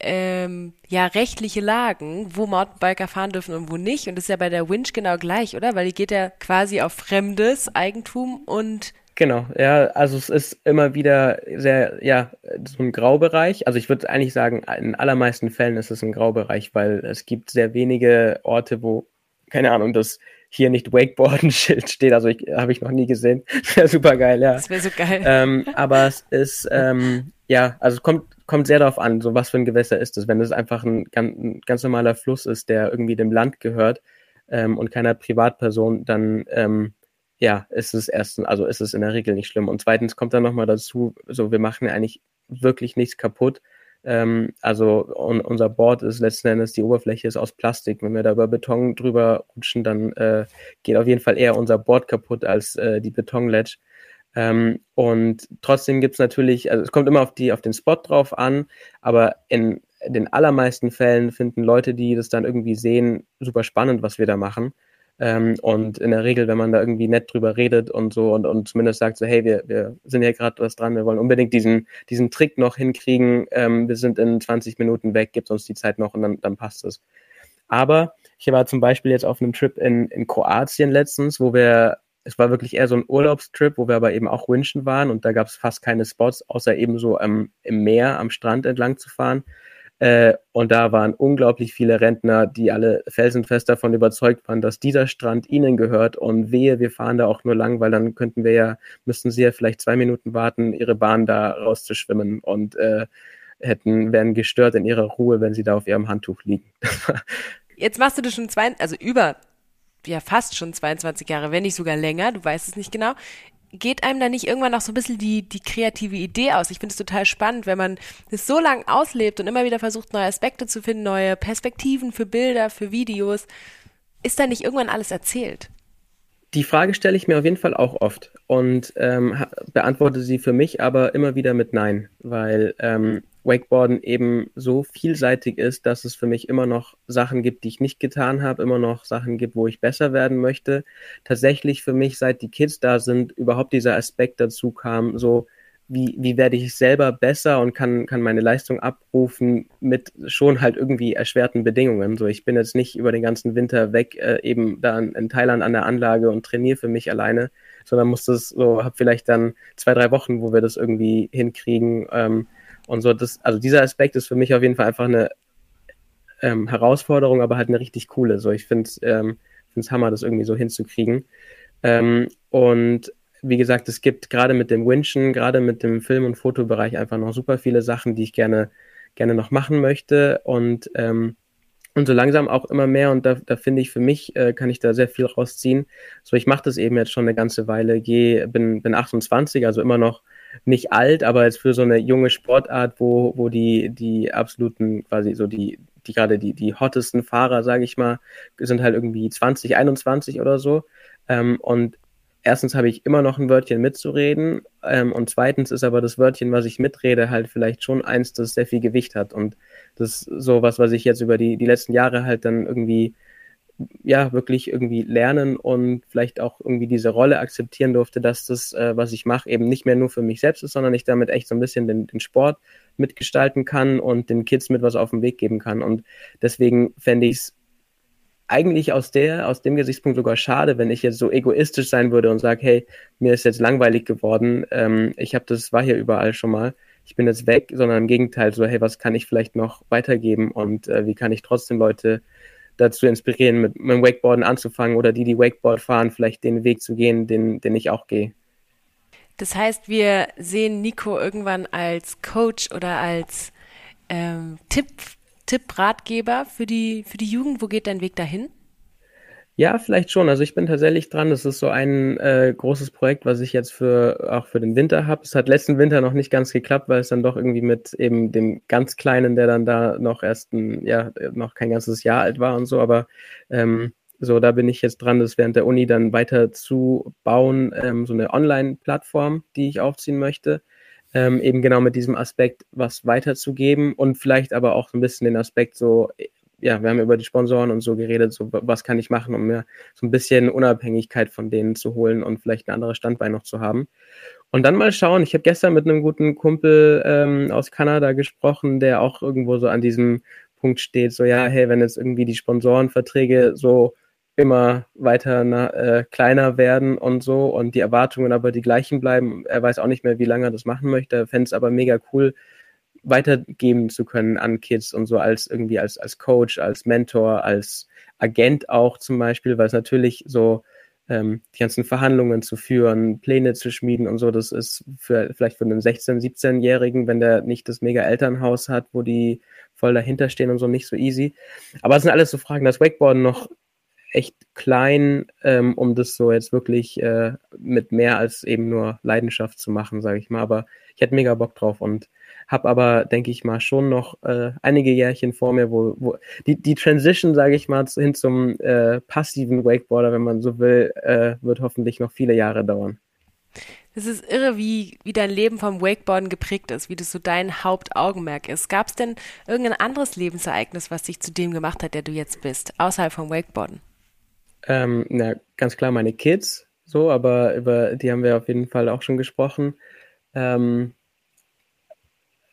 ähm, ja, rechtliche Lagen, wo Mountainbiker fahren dürfen und wo nicht. Und das ist ja bei der Winch genau gleich, oder? Weil die geht ja quasi auf fremdes Eigentum und Genau, ja, also es ist immer wieder sehr, ja, so ein Graubereich. Also ich würde eigentlich sagen, in allermeisten Fällen ist es ein Graubereich, weil es gibt sehr wenige Orte, wo, keine Ahnung, das hier nicht Wakeboarden-Schild (laughs) steht. Also ich habe ich noch nie gesehen. (laughs) wäre super geil, ja. Das wäre so geil. Ähm, (laughs) aber es ist, ähm, ja, also es kommt, kommt sehr darauf an, so was für ein Gewässer ist es. Wenn es einfach ein, ein ganz normaler Fluss ist, der irgendwie dem Land gehört ähm, und keiner Privatperson, dann ähm, ja, ist es erstens, also ist es in der Regel nicht schlimm. Und zweitens kommt dann nochmal dazu, so wir machen ja eigentlich wirklich nichts kaputt. Ähm, also un unser Board ist letzten Endes, die Oberfläche ist aus Plastik. Wenn wir da über Beton drüber rutschen, dann äh, geht auf jeden Fall eher unser Board kaputt als äh, die Betonledge. Ähm, und trotzdem gibt's natürlich, also es kommt immer auf die, auf den Spot drauf an, aber in den allermeisten Fällen finden Leute, die das dann irgendwie sehen, super spannend, was wir da machen. Ähm, und in der Regel, wenn man da irgendwie nett drüber redet und so und, und zumindest sagt so, hey, wir, wir sind ja gerade was dran, wir wollen unbedingt diesen, diesen Trick noch hinkriegen, ähm, wir sind in 20 Minuten weg, gibt uns die Zeit noch und dann, dann passt es. Aber ich war zum Beispiel jetzt auf einem Trip in, in Kroatien letztens, wo wir, es war wirklich eher so ein Urlaubstrip, wo wir aber eben auch winschen waren und da gab es fast keine Spots, außer eben so ähm, im Meer, am Strand entlang zu fahren. Äh, und da waren unglaublich viele Rentner, die alle felsenfest davon überzeugt waren, dass dieser Strand ihnen gehört und wehe, wir fahren da auch nur lang, weil dann könnten wir ja, müssten sie ja vielleicht zwei Minuten warten, ihre Bahn da rauszuschwimmen und äh, hätten, wären gestört in ihrer Ruhe, wenn sie da auf ihrem Handtuch liegen. (laughs) Jetzt machst du das schon zwei, also über, ja fast schon 22 Jahre, wenn nicht sogar länger, du weißt es nicht genau. Geht einem da nicht irgendwann noch so ein bisschen die, die kreative Idee aus? Ich finde es total spannend, wenn man das so lange auslebt und immer wieder versucht, neue Aspekte zu finden, neue Perspektiven für Bilder, für Videos. Ist da nicht irgendwann alles erzählt? Die Frage stelle ich mir auf jeden Fall auch oft und ähm, beantworte sie für mich aber immer wieder mit Nein, weil ähm, Wakeboarden eben so vielseitig ist, dass es für mich immer noch Sachen gibt, die ich nicht getan habe, immer noch Sachen gibt, wo ich besser werden möchte. Tatsächlich für mich, seit die Kids da sind, überhaupt dieser Aspekt dazu kam, so wie, wie werde ich selber besser und kann, kann meine Leistung abrufen mit schon halt irgendwie erschwerten Bedingungen. So, ich bin jetzt nicht über den ganzen Winter weg, äh, eben da in, in Thailand an der Anlage und trainiere für mich alleine, sondern muss das so, habe vielleicht dann zwei, drei Wochen, wo wir das irgendwie hinkriegen. Ähm, und so, das, also dieser Aspekt ist für mich auf jeden Fall einfach eine ähm, Herausforderung, aber halt eine richtig coole. So, ich finde es ähm, Hammer, das irgendwie so hinzukriegen. Ähm, und wie gesagt, es gibt gerade mit dem Winchen, gerade mit dem Film- und Fotobereich einfach noch super viele Sachen, die ich gerne, gerne noch machen möchte. Und, ähm, und so langsam auch immer mehr. Und da, da finde ich, für mich äh, kann ich da sehr viel rausziehen. So, ich mache das eben jetzt schon eine ganze Weile, gehe, bin, bin 28, also immer noch nicht alt, aber jetzt für so eine junge Sportart, wo, wo die, die absoluten, quasi so die, die gerade die, die hottesten Fahrer, sage ich mal, sind halt irgendwie 20, 21 oder so. Ähm, und erstens habe ich immer noch ein Wörtchen mitzureden ähm, und zweitens ist aber das Wörtchen, was ich mitrede, halt vielleicht schon eins, das sehr viel Gewicht hat. Und das ist so was, was ich jetzt über die, die letzten Jahre halt dann irgendwie ja wirklich irgendwie lernen und vielleicht auch irgendwie diese Rolle akzeptieren durfte, dass das, äh, was ich mache, eben nicht mehr nur für mich selbst ist, sondern ich damit echt so ein bisschen den, den Sport mitgestalten kann und den Kids mit was auf den Weg geben kann. Und deswegen fände ich es eigentlich aus der, aus dem Gesichtspunkt sogar schade, wenn ich jetzt so egoistisch sein würde und sage, hey, mir ist jetzt langweilig geworden, ähm, ich habe das war hier überall schon mal, ich bin jetzt weg, sondern im Gegenteil so, hey, was kann ich vielleicht noch weitergeben und äh, wie kann ich trotzdem Leute dazu inspirieren, mit, mit dem Wakeboarden anzufangen oder die, die Wakeboard fahren, vielleicht den Weg zu gehen, den, den ich auch gehe. Das heißt, wir sehen Nico irgendwann als Coach oder als ähm, Tipp, Tipp, Ratgeber für die, für die Jugend. Wo geht dein Weg dahin? Ja, vielleicht schon. Also ich bin tatsächlich dran. Das ist so ein äh, großes Projekt, was ich jetzt für auch für den Winter habe. Es hat letzten Winter noch nicht ganz geklappt, weil es dann doch irgendwie mit eben dem ganz Kleinen, der dann da noch erst ein, ja, noch kein ganzes Jahr alt war und so. Aber ähm, so, da bin ich jetzt dran, das während der Uni dann weiter zu bauen, ähm, so eine Online-Plattform, die ich aufziehen möchte. Ähm, eben genau mit diesem Aspekt was weiterzugeben und vielleicht aber auch so ein bisschen den Aspekt so ja, wir haben über die Sponsoren und so geredet, so was kann ich machen, um mir so ein bisschen Unabhängigkeit von denen zu holen und vielleicht ein anderes Standbein noch zu haben. Und dann mal schauen, ich habe gestern mit einem guten Kumpel ähm, aus Kanada gesprochen, der auch irgendwo so an diesem Punkt steht, so ja, hey, wenn jetzt irgendwie die Sponsorenverträge so immer weiter na, äh, kleiner werden und so und die Erwartungen aber die gleichen bleiben, er weiß auch nicht mehr, wie lange er das machen möchte, fände es aber mega cool, weitergeben zu können an Kids und so als irgendwie als, als Coach, als Mentor, als Agent auch zum Beispiel, weil es natürlich so ähm, die ganzen Verhandlungen zu führen, Pläne zu schmieden und so, das ist für vielleicht für einen 16-, 17-Jährigen, wenn der nicht das mega Elternhaus hat, wo die voll dahinter stehen und so, nicht so easy. Aber es sind alles so Fragen, das Wakeboarden noch echt klein, ähm, um das so jetzt wirklich äh, mit mehr als eben nur Leidenschaft zu machen, sage ich mal. Aber ich hätte mega Bock drauf und habe aber, denke ich mal, schon noch äh, einige Jährchen vor mir, wo, wo die, die Transition, sage ich mal, hin zum äh, passiven Wakeboarder, wenn man so will, äh, wird hoffentlich noch viele Jahre dauern. Es ist irre, wie, wie dein Leben vom Wakeboarden geprägt ist, wie das so dein Hauptaugenmerk ist. Gab es denn irgendein anderes Lebensereignis, was dich zu dem gemacht hat, der du jetzt bist, außerhalb vom Wakeboarden? Ähm, na, ganz klar meine Kids, so, aber über die haben wir auf jeden Fall auch schon gesprochen. Ähm,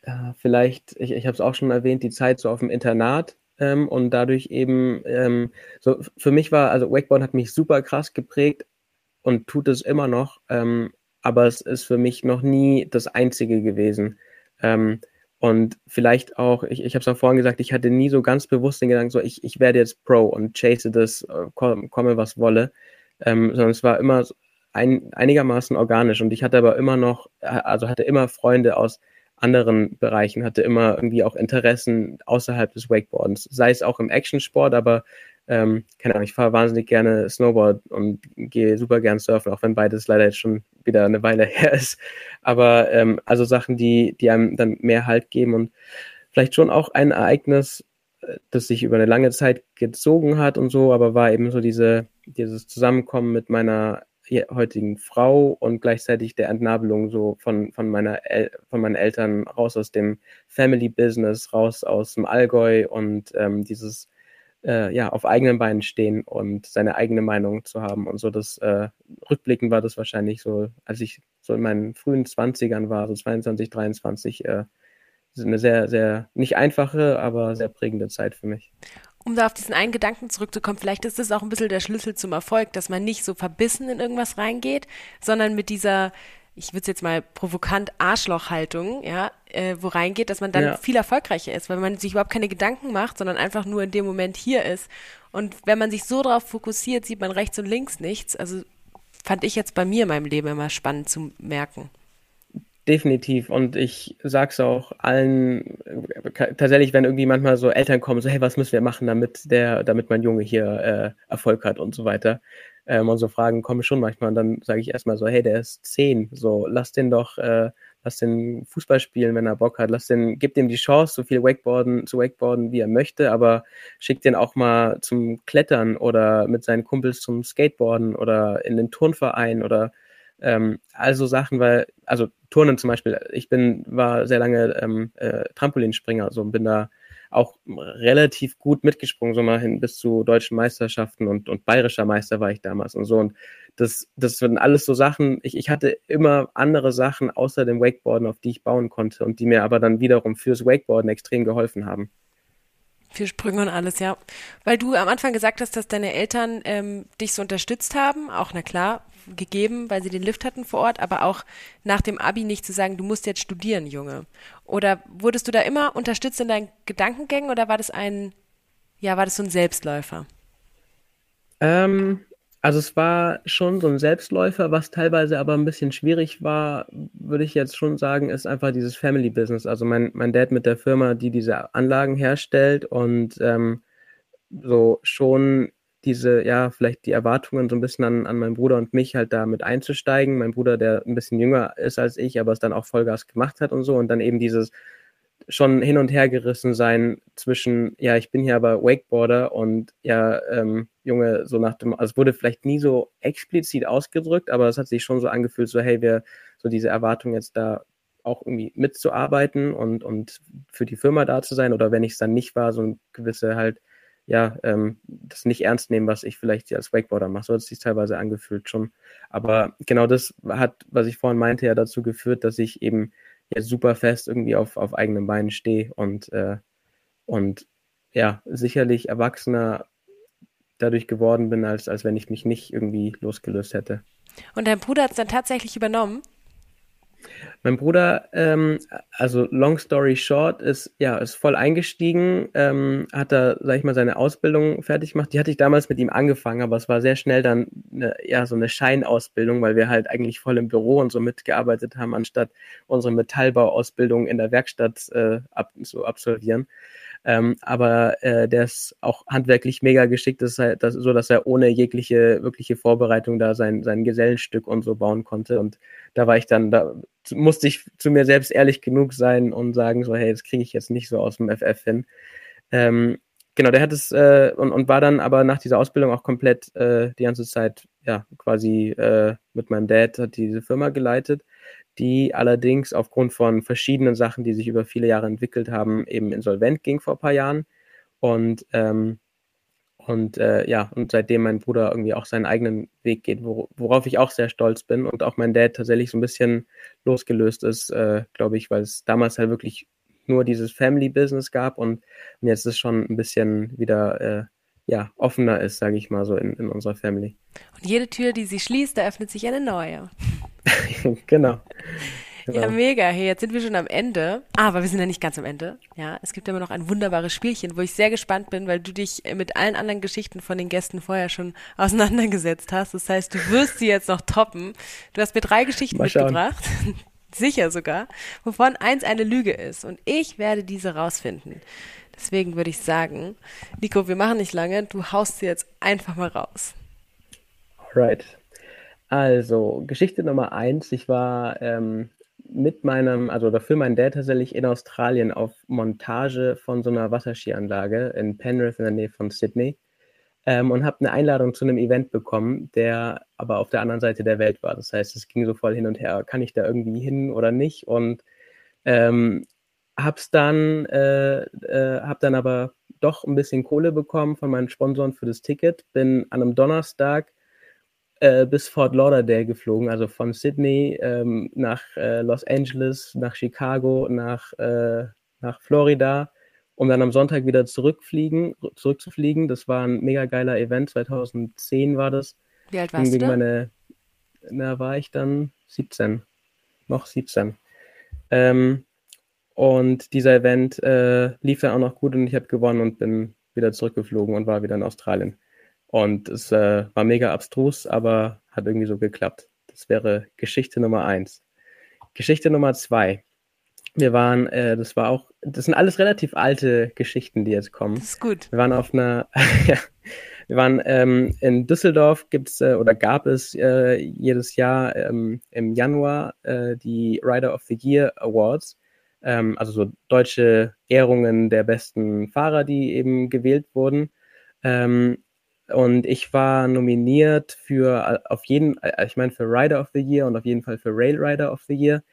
ja, vielleicht, ich, ich habe es auch schon erwähnt, die Zeit so auf dem Internat ähm, und dadurch eben, ähm, so für mich war, also Wakeboard hat mich super krass geprägt und tut es immer noch, ähm, aber es ist für mich noch nie das Einzige gewesen. Ähm, und vielleicht auch, ich, ich habe es auch vorhin gesagt, ich hatte nie so ganz bewusst den Gedanken, so ich, ich werde jetzt Pro und chase das, äh, komme was wolle, ähm, sondern es war immer ein, einigermaßen organisch und ich hatte aber immer noch, äh, also hatte immer Freunde aus anderen Bereichen, hatte immer irgendwie auch Interessen außerhalb des Wakeboardens, sei es auch im Actionsport, aber ähm, keine Ahnung, ich fahre wahnsinnig gerne Snowboard und gehe super gern surfen, auch wenn beides leider jetzt schon wieder eine Weile (laughs) her ist. Aber ähm, also Sachen, die, die einem dann mehr Halt geben und vielleicht schon auch ein Ereignis, äh, das sich über eine lange Zeit gezogen hat und so, aber war eben so diese, dieses Zusammenkommen mit meiner heutigen Frau und gleichzeitig der Entnabelung so von, von, meiner El von meinen Eltern raus aus dem Family Business, raus aus dem Allgäu und ähm, dieses äh, ja, auf eigenen Beinen stehen und seine eigene Meinung zu haben. Und so das äh, Rückblicken war das wahrscheinlich so, als ich so in meinen frühen 20ern war, so 22, 23, äh, eine sehr, sehr, nicht einfache, aber sehr prägende Zeit für mich. Um da auf diesen einen Gedanken zurückzukommen, vielleicht ist das auch ein bisschen der Schlüssel zum Erfolg, dass man nicht so verbissen in irgendwas reingeht, sondern mit dieser ich würde es jetzt mal provokant Arschlochhaltung, ja, äh, wo reingeht, dass man dann ja. viel erfolgreicher ist, weil man sich überhaupt keine Gedanken macht, sondern einfach nur in dem Moment hier ist. Und wenn man sich so darauf fokussiert, sieht man rechts und links nichts. Also fand ich jetzt bei mir in meinem Leben immer spannend zu merken. Definitiv. Und ich sag's auch allen, tatsächlich, wenn irgendwie manchmal so Eltern kommen, so, hey, was müssen wir machen, damit der, damit mein Junge hier äh, Erfolg hat und so weiter ähm, und so Fragen kommen schon manchmal. Und dann sage ich erstmal so, hey, der ist zehn, so lass den doch, äh, lass den Fußball spielen, wenn er Bock hat, lass den, gib dem die Chance, so viel Wakeboarden zu Wakeboarden, wie er möchte, aber schick den auch mal zum Klettern oder mit seinen Kumpels zum Skateboarden oder in den Turnverein oder ähm, also Sachen, weil, also Turnen zum Beispiel, ich bin, war sehr lange ähm, äh, Trampolinspringer, also bin da auch relativ gut mitgesprungen, so mal hin bis zu deutschen Meisterschaften und, und bayerischer Meister war ich damals und so. Und das, das sind alles so Sachen, ich, ich hatte immer andere Sachen außer dem Wakeboarden, auf die ich bauen konnte und die mir aber dann wiederum fürs Wakeboarden extrem geholfen haben. Für Sprünge und alles, ja. Weil du am Anfang gesagt hast, dass deine Eltern ähm, dich so unterstützt haben, auch na klar, gegeben, weil sie den Lift hatten vor Ort, aber auch nach dem Abi nicht zu sagen, du musst jetzt studieren, Junge. Oder wurdest du da immer unterstützt in deinen Gedankengängen oder war das ein, ja, war das so ein Selbstläufer? Ähm, also es war schon so ein Selbstläufer, was teilweise aber ein bisschen schwierig war, würde ich jetzt schon sagen, ist einfach dieses Family Business. Also mein, mein Dad mit der Firma, die diese Anlagen herstellt und ähm, so schon diese, ja, vielleicht die Erwartungen so ein bisschen an, an meinen Bruder und mich halt da mit einzusteigen. Mein Bruder, der ein bisschen jünger ist als ich, aber es dann auch Vollgas gemacht hat und so. Und dann eben dieses schon hin und her gerissen sein zwischen, ja, ich bin hier aber Wakeboarder und ja, ähm, Junge, so nach dem, also es wurde vielleicht nie so explizit ausgedrückt, aber es hat sich schon so angefühlt, so, hey, wir, so diese Erwartung jetzt da auch irgendwie mitzuarbeiten und, und für die Firma da zu sein oder wenn ich es dann nicht war, so eine gewisse halt ja, ähm, das nicht ernst nehmen, was ich vielleicht als Wakeboarder mache. So hat es sich teilweise angefühlt schon. Aber genau das hat, was ich vorhin meinte, ja dazu geführt, dass ich eben jetzt super fest irgendwie auf, auf eigenen Beinen stehe und, äh, und ja, sicherlich erwachsener dadurch geworden bin, als, als wenn ich mich nicht irgendwie losgelöst hätte. Und dein Bruder hat es dann tatsächlich übernommen? Mein Bruder, ähm, also long story short, ist ja ist voll eingestiegen, ähm, hat da, sag ich mal, seine Ausbildung fertig gemacht. Die hatte ich damals mit ihm angefangen, aber es war sehr schnell dann eine, ja so eine Scheinausbildung, weil wir halt eigentlich voll im Büro und so mitgearbeitet haben, anstatt unsere Metallbauausbildung in der Werkstatt äh, ab, zu absolvieren. Ähm, aber äh, der ist auch handwerklich mega geschickt, das ist halt, das, so dass er ohne jegliche wirkliche Vorbereitung da sein, sein Gesellenstück und so bauen konnte. Und da war ich dann, da musste ich zu mir selbst ehrlich genug sein und sagen, so, hey, das kriege ich jetzt nicht so aus dem FF hin. Ähm, genau, der hat es äh, und, und war dann aber nach dieser Ausbildung auch komplett äh, die ganze Zeit, ja, quasi äh, mit meinem Dad hat diese Firma geleitet die allerdings aufgrund von verschiedenen Sachen, die sich über viele Jahre entwickelt haben, eben insolvent ging vor ein paar Jahren. Und, ähm, und äh, ja, und seitdem mein Bruder irgendwie auch seinen eigenen Weg geht, wor worauf ich auch sehr stolz bin und auch mein Dad tatsächlich so ein bisschen losgelöst ist, äh, glaube ich, weil es damals halt wirklich nur dieses Family Business gab und, und jetzt ist schon ein bisschen wieder äh, ja, offener ist, sage ich mal so, in, in unserer Family. Und jede Tür, die sie schließt, da öffnet sich eine neue. (laughs) genau. Genau. Ja, mega. Hey, jetzt sind wir schon am Ende. Aber wir sind ja nicht ganz am Ende. Ja, es gibt immer noch ein wunderbares Spielchen, wo ich sehr gespannt bin, weil du dich mit allen anderen Geschichten von den Gästen vorher schon (laughs) auseinandergesetzt hast. Das heißt, du wirst sie jetzt noch toppen. Du hast mir drei Geschichten mitgebracht. (laughs) sicher sogar, wovon eins eine Lüge ist. Und ich werde diese rausfinden. Deswegen würde ich sagen, Nico, wir machen nicht lange, du haust sie jetzt einfach mal raus. Alright. Also, Geschichte Nummer eins. Ich war ähm, mit meinem, also oder für meinen Dad tatsächlich in Australien auf Montage von so einer Wasserskianlage in Penrith in der Nähe von Sydney ähm, und habe eine Einladung zu einem Event bekommen, der aber auf der anderen Seite der Welt war. Das heißt, es ging so voll hin und her, kann ich da irgendwie hin oder nicht? Und ähm, hab's dann, äh, äh, hab dann aber doch ein bisschen Kohle bekommen von meinen Sponsoren für das Ticket. Bin an einem Donnerstag äh, bis Fort Lauderdale geflogen, also von Sydney ähm, nach äh, Los Angeles, nach Chicago, nach, äh, nach Florida um dann am Sonntag wieder zurückfliegen, zurückzufliegen. Das war ein mega geiler Event. 2010 war das. Wie alt warst du da? Meine, da war ich dann 17. Noch 17. Ähm, und dieser Event äh, lief dann auch noch gut und ich habe gewonnen und bin wieder zurückgeflogen und war wieder in Australien. Und es äh, war mega abstrus, aber hat irgendwie so geklappt. Das wäre Geschichte Nummer eins. Geschichte Nummer zwei. Wir waren, äh, das war auch, das sind alles relativ alte Geschichten, die jetzt kommen. Das ist gut. Wir waren auf einer, (laughs) ja, wir waren ähm, in Düsseldorf, gibt's äh, oder gab es äh, jedes Jahr ähm, im Januar äh, die Rider of the Year Awards, ähm, also so deutsche Ehrungen der besten Fahrer, die eben gewählt wurden. Ähm, und ich war nominiert für äh, auf jeden, äh, ich meine für Rider of the Year und auf jeden Fall für Rail Rider of the Year.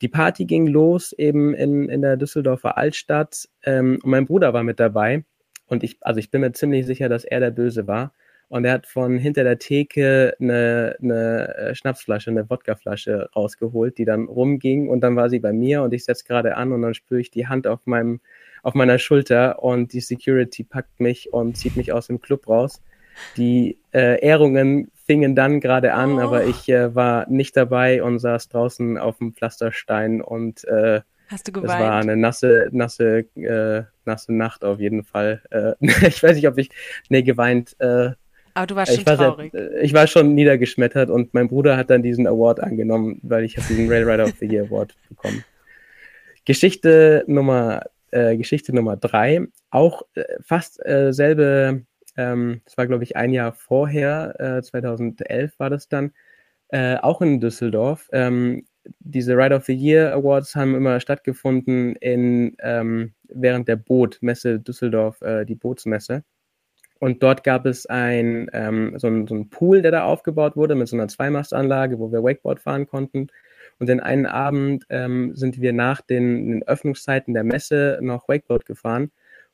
Die Party ging los eben in, in der Düsseldorfer Altstadt ähm, und mein Bruder war mit dabei. Und ich, also ich bin mir ziemlich sicher, dass er der Böse war. Und er hat von hinter der Theke eine, eine äh, Schnapsflasche, eine Wodkaflasche rausgeholt, die dann rumging. Und dann war sie bei mir und ich setze gerade an und dann spüre ich die Hand auf meinem, auf meiner Schulter und die Security packt mich und zieht mich aus dem Club raus. Die äh, Ehrungen fingen dann gerade an, oh. aber ich äh, war nicht dabei und saß draußen auf dem Pflasterstein und äh, Hast du geweint? Es war eine nasse, nasse, äh, nasse Nacht auf jeden Fall. Äh, (laughs) ich weiß nicht, ob ich, nee, geweint. Äh, aber du warst schon war traurig. Sehr, äh, ich war schon niedergeschmettert und mein Bruder hat dann diesen Award angenommen, weil ich habe diesen Rail Rider of the Year Award (laughs) bekommen. Geschichte Nummer, äh, Geschichte Nummer drei, auch äh, fast selbe ähm, das war, glaube ich, ein Jahr vorher, äh, 2011 war das dann, äh, auch in Düsseldorf. Ähm, diese Ride of the Year Awards haben immer stattgefunden in, ähm, während der Bootmesse Düsseldorf, äh, die Bootsmesse. Und dort gab es ein, ähm, so, ein, so Pool, der da aufgebaut wurde mit so einer Zweimastanlage, wo wir Wakeboard fahren konnten. Und den einen Abend ähm, sind wir nach den, den, Öffnungszeiten der Messe noch Wakeboard gefahren.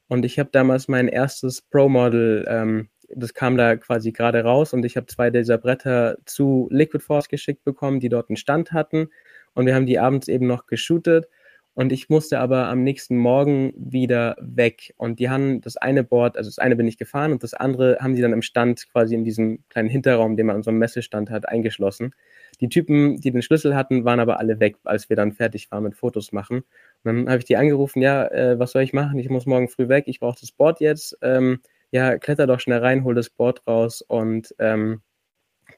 Und ich habe damals mein erstes Pro-Model, ähm, das kam da quasi gerade raus und ich habe zwei dieser Bretter zu Liquid Force geschickt bekommen, die dort einen Stand hatten. Und wir haben die abends eben noch geshootet. Und ich musste aber am nächsten Morgen wieder weg. Und die haben das eine Board, also das eine bin ich gefahren und das andere haben die dann im Stand quasi in diesem kleinen Hinterraum, den man an so einem Messestand hat, eingeschlossen. Die Typen, die den Schlüssel hatten, waren aber alle weg, als wir dann fertig waren mit Fotos machen. Und dann habe ich die angerufen, ja, äh, was soll ich machen? Ich muss morgen früh weg, ich brauche das Board jetzt. Ähm, ja, kletter doch schnell rein, hol das Board raus und ähm,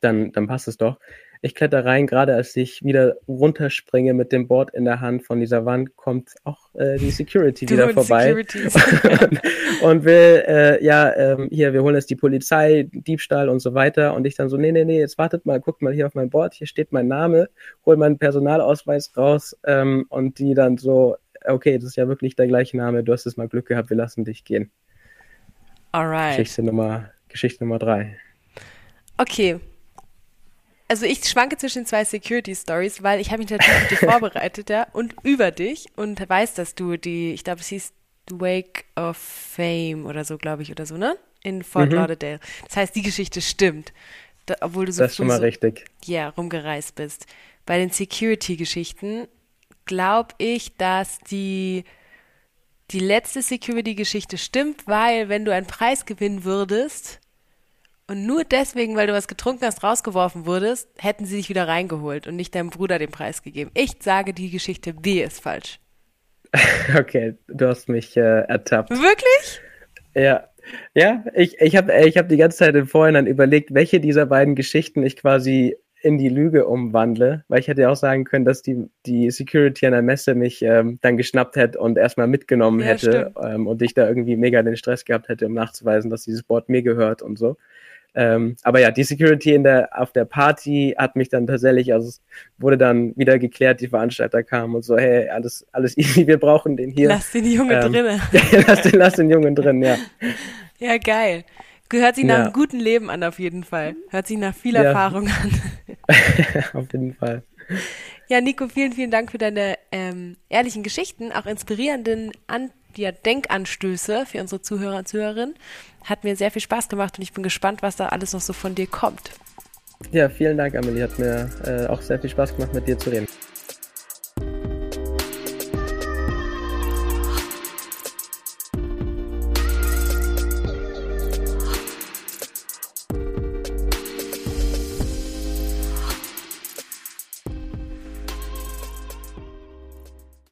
dann, dann passt es doch. Ich kletter rein, gerade als ich wieder runterspringe mit dem Board in der Hand von dieser Wand, kommt auch äh, die Security wieder vorbei (laughs) und, und, will, äh, ja, ähm, hier, wir holen jetzt die Polizei, Diebstahl und so weiter. Und ich dann so, nee, nee, nee, jetzt wartet mal, guckt mal hier auf mein Board, hier steht mein Name, hol meinen Personalausweis raus ähm, und die dann so, okay, das ist ja wirklich der gleiche Name, du hast es mal Glück gehabt, wir lassen dich gehen. Alright. Geschichte Nummer, Geschichte Nummer drei. Okay, also ich schwanke zwischen zwei Security Stories, weil ich habe mich natürlich auf dich (laughs) vorbereitet, ja, und über dich und weiß, dass du die, ich glaube, es hieß Wake of Fame oder so, glaube ich, oder so, ne? In Fort mhm. Lauderdale. Das heißt, die Geschichte stimmt, da, obwohl du so das ist schon mal so, richtig. Ja, rumgereist bist. Bei den Security-Geschichten glaube ich, dass die die letzte Security-Geschichte stimmt, weil wenn du einen Preis gewinnen würdest, und nur deswegen, weil du was getrunken hast, rausgeworfen wurdest, hätten sie dich wieder reingeholt und nicht deinem Bruder den Preis gegeben. Ich sage, die Geschichte B ist falsch. (laughs) Okay, du hast mich äh, ertappt. Wirklich? Ja. Ja, ich, ich habe ich hab die ganze Zeit im Vorhinein überlegt, welche dieser beiden Geschichten ich quasi in die Lüge umwandle, weil ich hätte ja auch sagen können, dass die, die Security an der Messe mich ähm, dann geschnappt hätte und erstmal mitgenommen ja, hätte ähm, und ich da irgendwie mega den Stress gehabt hätte, um nachzuweisen, dass dieses Board mir gehört und so. Ähm, aber ja, die Security in der, auf der Party hat mich dann tatsächlich, also es wurde dann wieder geklärt, die Veranstalter kamen und so, hey, alles, alles (laughs) easy, wir brauchen den hier. Lass den Jungen ähm, drinne. (laughs) lass, den, lass den Jungen drin, ja. (laughs) Ja, geil. Gehört sich nach ja. einem guten Leben an, auf jeden Fall. Hört sich nach viel ja. Erfahrung an. auf jeden Fall. Ja, Nico, vielen, vielen Dank für deine ähm, ehrlichen Geschichten, auch inspirierenden an ja, Denkanstöße für unsere Zuhörer und Zuhörerinnen. Hat mir sehr viel Spaß gemacht und ich bin gespannt, was da alles noch so von dir kommt. Ja, vielen Dank, Amelie. Hat mir äh, auch sehr viel Spaß gemacht, mit dir zu reden.